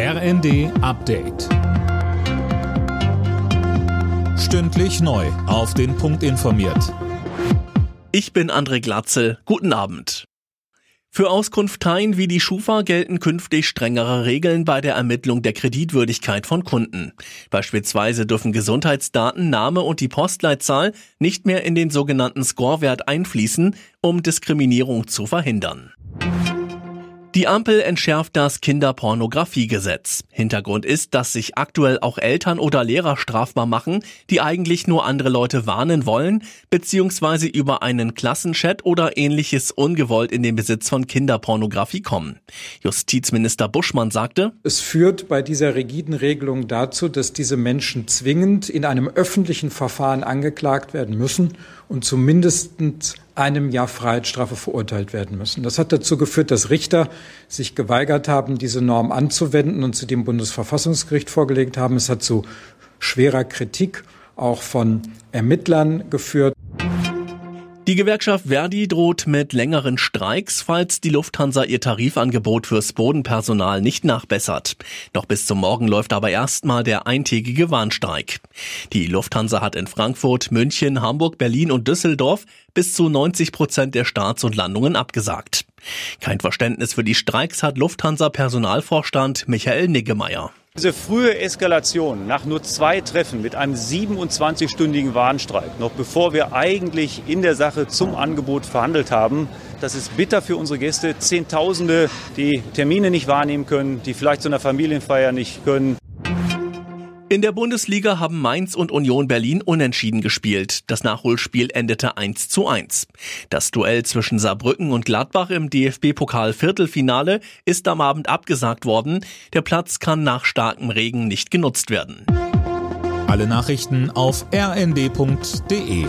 RND Update. Stündlich neu. Auf den Punkt informiert. Ich bin André Glatzel. Guten Abend. Für Auskunfteien wie die Schufa gelten künftig strengere Regeln bei der Ermittlung der Kreditwürdigkeit von Kunden. Beispielsweise dürfen Gesundheitsdaten, Name und die Postleitzahl nicht mehr in den sogenannten Scorewert einfließen, um Diskriminierung zu verhindern. Die Ampel entschärft das Kinderpornografiegesetz. Hintergrund ist, dass sich aktuell auch Eltern oder Lehrer strafbar machen, die eigentlich nur andere Leute warnen wollen, beziehungsweise über einen Klassenchat oder ähnliches ungewollt in den Besitz von Kinderpornografie kommen. Justizminister Buschmann sagte, Es führt bei dieser rigiden Regelung dazu, dass diese Menschen zwingend in einem öffentlichen Verfahren angeklagt werden müssen und zumindest einem Jahr Freiheitsstrafe verurteilt werden müssen. Das hat dazu geführt, dass Richter sich geweigert haben, diese Norm anzuwenden und zu dem Bundesverfassungsgericht vorgelegt haben. Es hat zu schwerer Kritik auch von Ermittlern geführt. Die Gewerkschaft Verdi droht mit längeren Streiks, falls die Lufthansa ihr Tarifangebot fürs Bodenpersonal nicht nachbessert. Noch bis zum Morgen läuft aber erstmal der eintägige Warnstreik. Die Lufthansa hat in Frankfurt, München, Hamburg, Berlin und Düsseldorf bis zu 90 Prozent der Starts und Landungen abgesagt. Kein Verständnis für die Streiks hat Lufthansa Personalvorstand Michael Niggemeier. Diese frühe Eskalation nach nur zwei Treffen mit einem 27-stündigen Warnstreik, noch bevor wir eigentlich in der Sache zum Angebot verhandelt haben, das ist bitter für unsere Gäste. Zehntausende, die Termine nicht wahrnehmen können, die vielleicht zu einer Familienfeier nicht können. In der Bundesliga haben Mainz und Union Berlin unentschieden gespielt. Das Nachholspiel endete 1 zu 1. Das Duell zwischen Saarbrücken und Gladbach im DFB-Pokal Viertelfinale ist am Abend abgesagt worden. Der Platz kann nach starkem Regen nicht genutzt werden. Alle Nachrichten auf rnd.de